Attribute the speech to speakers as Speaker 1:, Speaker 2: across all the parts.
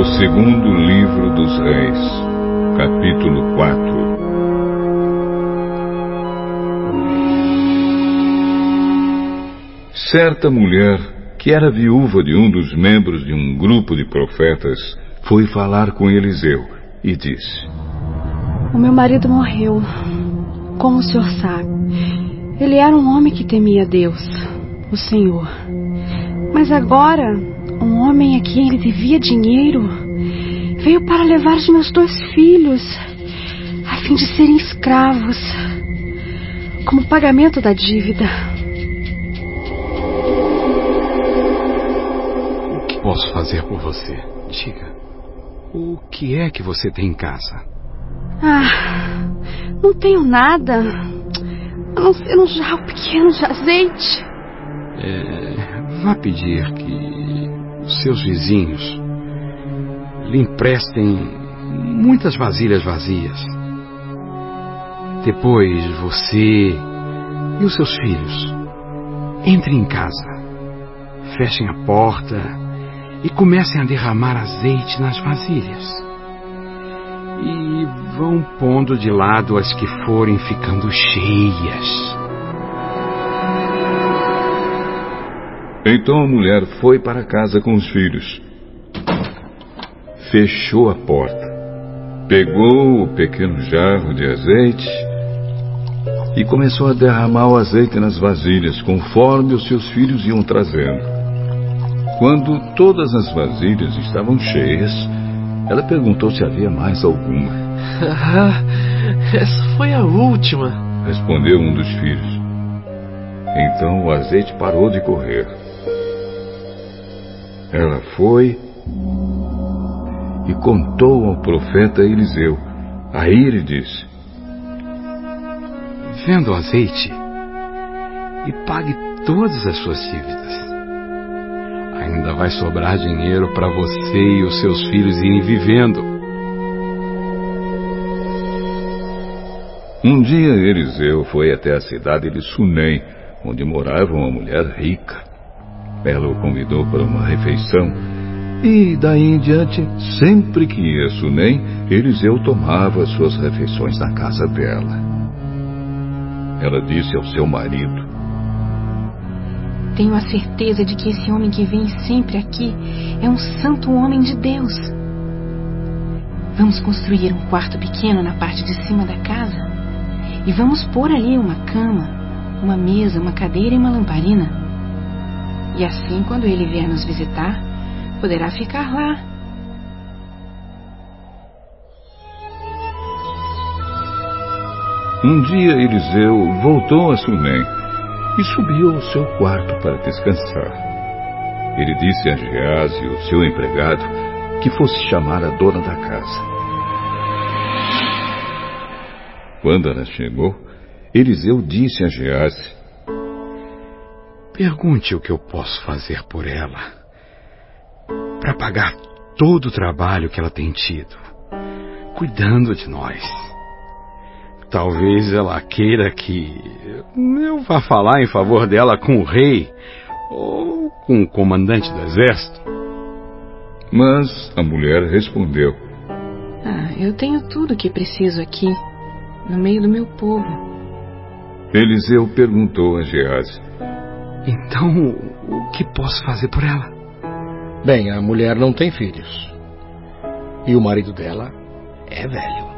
Speaker 1: O segundo livro dos Reis, capítulo 4 Certa mulher, que era viúva de um dos membros de um grupo de profetas, foi falar com Eliseu e disse:
Speaker 2: O meu marido morreu. Como o senhor sabe, ele era um homem que temia Deus, o Senhor. Mas agora, um homem a quem ele devia dinheiro veio para levar os meus dois filhos, a fim de serem escravos, como pagamento da dívida.
Speaker 3: O que posso fazer por você? Diga. O que é que você tem em casa?
Speaker 2: Ah, não tenho nada. A não ser um jarro pequeno de azeite.
Speaker 3: É, vá pedir que seus vizinhos lhe emprestem muitas vasilhas vazias. Depois você e os seus filhos entrem em casa, fechem a porta e comecem a derramar azeite nas vasilhas. E vão pondo de lado as que forem ficando cheias.
Speaker 1: Então a mulher foi para casa com os filhos. Fechou a porta, pegou o pequeno jarro de azeite e começou a derramar o azeite nas vasilhas, conforme os seus filhos iam trazendo. Quando todas as vasilhas estavam cheias, ela perguntou se havia mais alguma.
Speaker 4: Ah, essa foi a última,
Speaker 1: respondeu um dos filhos. Então o azeite parou de correr. Ela foi e contou ao profeta Eliseu. Aí ele disse:
Speaker 3: Venda o azeite e pague todas as suas dívidas. Ainda vai sobrar dinheiro para você e os seus filhos irem vivendo.
Speaker 1: Um dia Eliseu foi até a cidade de Sunem, onde morava uma mulher rica. Ela o convidou para uma refeição e daí em diante, sempre que ia a Sunem, Eliseu tomava suas refeições na casa dela. Ela disse ao seu marido:
Speaker 2: Tenho a certeza de que esse homem que vem sempre aqui é um santo homem de Deus. Vamos construir um quarto pequeno na parte de cima da casa e vamos pôr ali uma cama, uma mesa, uma cadeira e uma lamparina. E assim, quando ele vier nos visitar, poderá ficar lá.
Speaker 1: Um dia Eliseu voltou a Sunem e subiu ao seu quarto para descansar. Ele disse a Gease, o seu empregado, que fosse chamar a dona da casa. Quando ela chegou, Eliseu disse a Gease:
Speaker 3: Pergunte o que eu posso fazer por ela para pagar todo o trabalho que ela tem tido, cuidando de nós. Talvez ela queira que eu vá falar em favor dela com o rei ou com o comandante do exército.
Speaker 1: Mas a mulher respondeu:
Speaker 2: Ah, eu tenho tudo o que preciso aqui, no meio do meu povo.
Speaker 1: Eliseu perguntou a Gease:
Speaker 3: Então, o que posso fazer por ela?
Speaker 5: Bem, a mulher não tem filhos. E o marido dela é velho.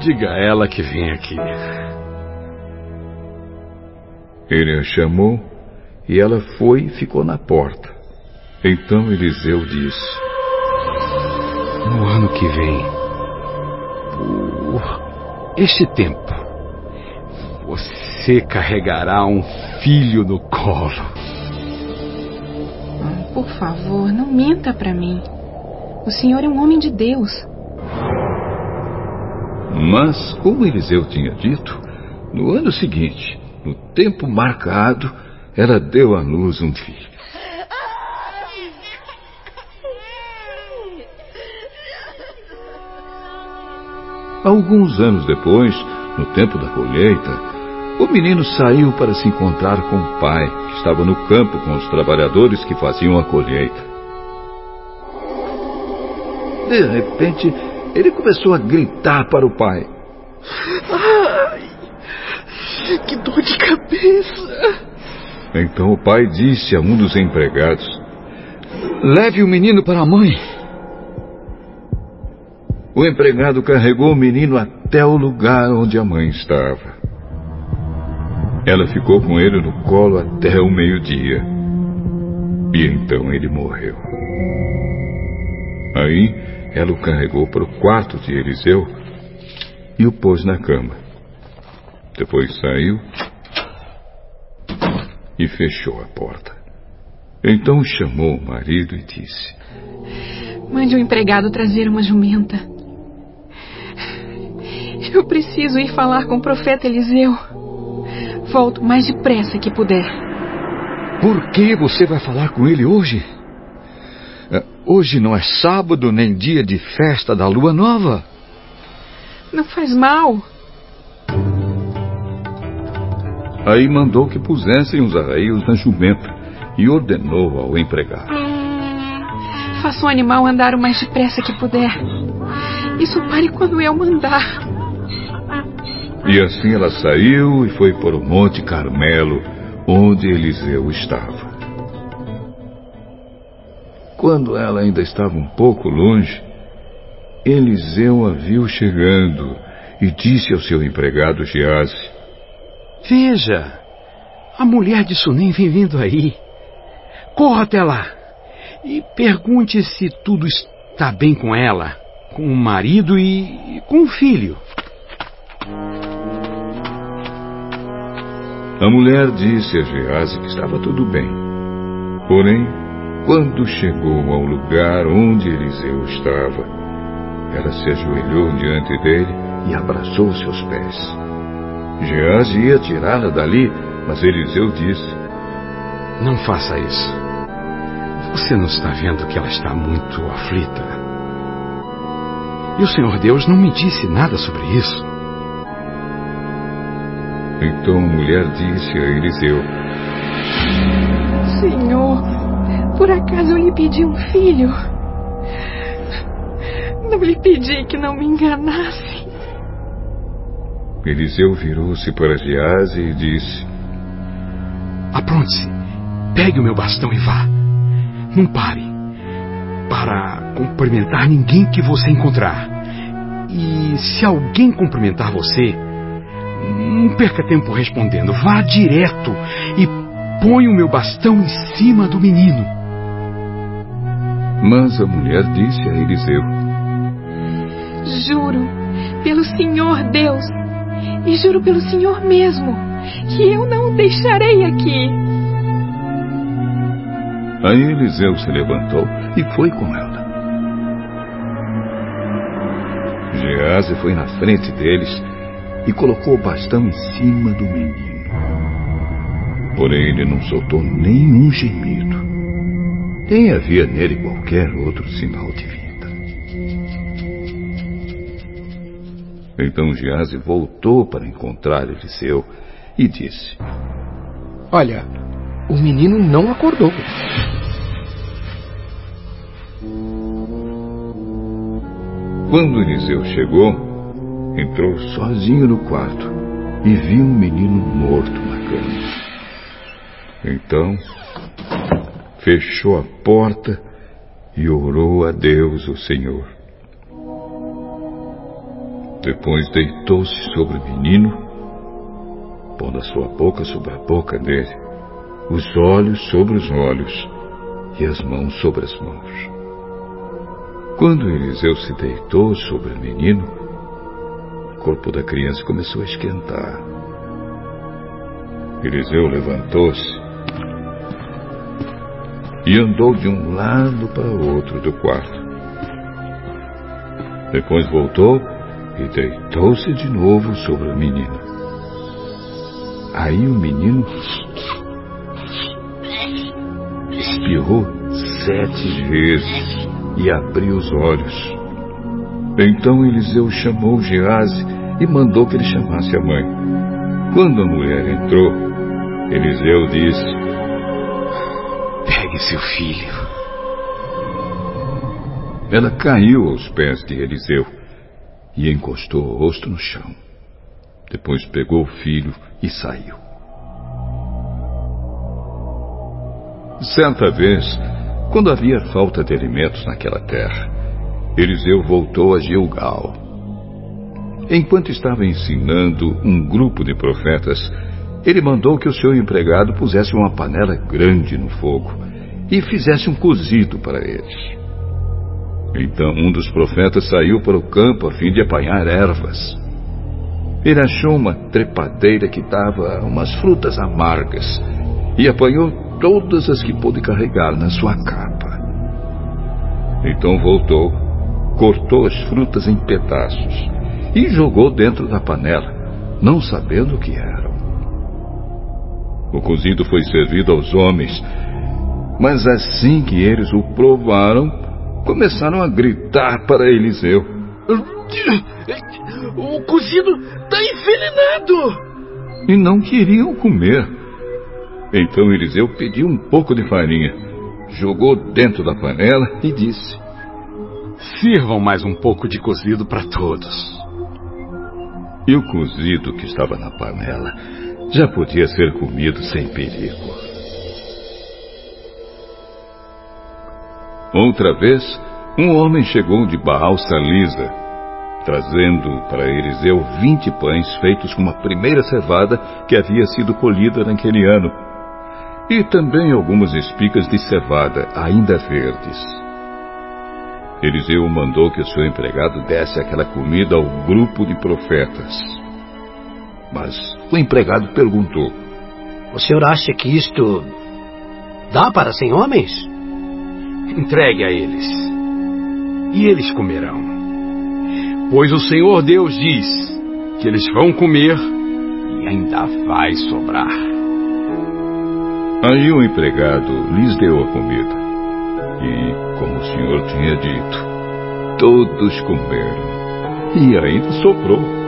Speaker 3: Diga a ela que vem aqui.
Speaker 1: Ele a chamou e ela foi e ficou na porta. Então Eliseu disse:
Speaker 3: No ano que vem, por este tempo, você carregará um filho no colo.
Speaker 2: Por favor, não minta para mim. O senhor é um homem de Deus.
Speaker 1: Mas, como Eliseu tinha dito, no ano seguinte, no tempo marcado, ela deu à luz um filho. Alguns anos depois, no tempo da colheita, o menino saiu para se encontrar com o pai, que estava no campo com os trabalhadores que faziam a colheita. De repente, ele começou a gritar para o pai.
Speaker 4: Ai, que dor de cabeça!
Speaker 1: Então o pai disse a um dos empregados: Leve o menino para a mãe. O empregado carregou o menino até o lugar onde a mãe estava. Ela ficou com ele no colo até o meio-dia. E então ele morreu. Aí ela o carregou para o quarto de Eliseu e o pôs na cama. Depois saiu e fechou a porta. Então chamou o marido e disse:
Speaker 2: Mande um empregado trazer uma jumenta. Eu preciso ir falar com o profeta Eliseu. Volto mais depressa que puder.
Speaker 1: Por que você vai falar com ele hoje? É, hoje não é sábado nem dia de festa da lua nova.
Speaker 2: Não faz mal.
Speaker 1: Aí mandou que pusessem os arreios na jumenta e ordenou ao empregado:
Speaker 2: Faça o animal andar o mais depressa que puder. Isso pare quando eu mandar.
Speaker 1: E assim ela saiu e foi para o Monte Carmelo, onde Eliseu estava. Quando ela ainda estava um pouco longe, Eliseu a viu chegando e disse ao seu empregado Gease:
Speaker 3: Veja, a mulher de Sunem vem vindo aí. Corra até lá e pergunte se tudo está bem com ela, com o marido e com o filho.
Speaker 1: A mulher disse a Gease que estava tudo bem. Porém, quando chegou ao lugar onde Eliseu estava, ela se ajoelhou diante dele e abraçou seus pés. Gease ia tirá-la dali, mas Eliseu disse:
Speaker 3: Não faça isso. Você não está vendo que ela está muito aflita. E o Senhor Deus não me disse nada sobre isso.
Speaker 1: Então a mulher disse a Eliseu:
Speaker 2: Senhor, por acaso eu lhe pedi um filho? Não lhe pedi que não me enganasse.
Speaker 1: Eliseu virou-se para Gease e disse:
Speaker 3: Apronte-se, pegue o meu bastão e vá. Não pare para cumprimentar ninguém que você encontrar. E se alguém cumprimentar você, não perca tempo respondendo. Vá direto e põe o meu bastão em cima do menino.
Speaker 1: Mas a mulher disse a Eliseu:
Speaker 2: Juro pelo Senhor Deus, e juro pelo Senhor mesmo, que eu não o deixarei aqui.
Speaker 1: Aí Eliseu se levantou e foi com ela. Gease foi na frente deles e colocou o bastão em cima do menino. Porém, ele não soltou nenhum gemido. Nem havia nele qualquer outro sinal de vida. Então Gease voltou para encontrar Eliseu e disse:
Speaker 5: Olha, o menino não acordou.
Speaker 1: Quando Eliseu chegou, entrou sozinho no quarto e viu um menino morto na cama. Então, fechou a porta e orou a Deus, o Senhor. Depois deitou-se sobre o menino, pondo a sua boca sobre a boca dele, os olhos sobre os olhos e as mãos sobre as mãos. Quando Eliseu se deitou sobre o menino, corpo da criança começou a esquentar. Eliseu levantou-se e andou de um lado para o outro do quarto. Depois voltou e deitou-se de novo sobre o menino. Aí o menino espirrou sete vezes e abriu os olhos. Então Eliseu chamou Gease e mandou que ele chamasse a mãe. Quando a mulher entrou, Eliseu disse:
Speaker 3: Pegue seu filho.
Speaker 1: ela caiu aos pés de Eliseu e encostou o rosto no chão. Depois pegou o filho e saiu. Certa vez, quando havia falta de alimentos naquela terra, Eliseu voltou a Gilgal. Enquanto estava ensinando um grupo de profetas, ele mandou que o seu empregado pusesse uma panela grande no fogo e fizesse um cozido para eles. Então um dos profetas saiu para o campo a fim de apanhar ervas. Ele achou uma trepadeira que dava umas frutas amargas e apanhou todas as que pôde carregar na sua capa. Então voltou, cortou as frutas em pedaços e jogou dentro da panela, não sabendo o que eram. O cozido foi servido aos homens, mas assim que eles o provaram, começaram a gritar para Eliseu:
Speaker 4: O cozido está envenenado!
Speaker 1: E não queriam comer. Então Eliseu pediu um pouco de farinha, jogou dentro da panela e disse:
Speaker 3: Sirvam mais um pouco de cozido para todos.
Speaker 1: E o cozido que estava na panela já podia ser comido sem perigo. Outra vez, um homem chegou de Baal Salisa, trazendo para Eliseu vinte pães feitos com a primeira cevada que havia sido colhida naquele ano, e também algumas espigas de cevada ainda verdes. Eliseu mandou que o seu empregado desse aquela comida ao grupo de profetas. Mas o empregado perguntou:
Speaker 6: O senhor acha que isto dá para cem homens?
Speaker 3: Entregue a eles, e eles comerão. Pois o Senhor Deus diz que eles vão comer e ainda vai sobrar.
Speaker 1: Aí o empregado lhes deu a comida. E, como o Senhor tinha dito, todos comeram. E ainda sobrou.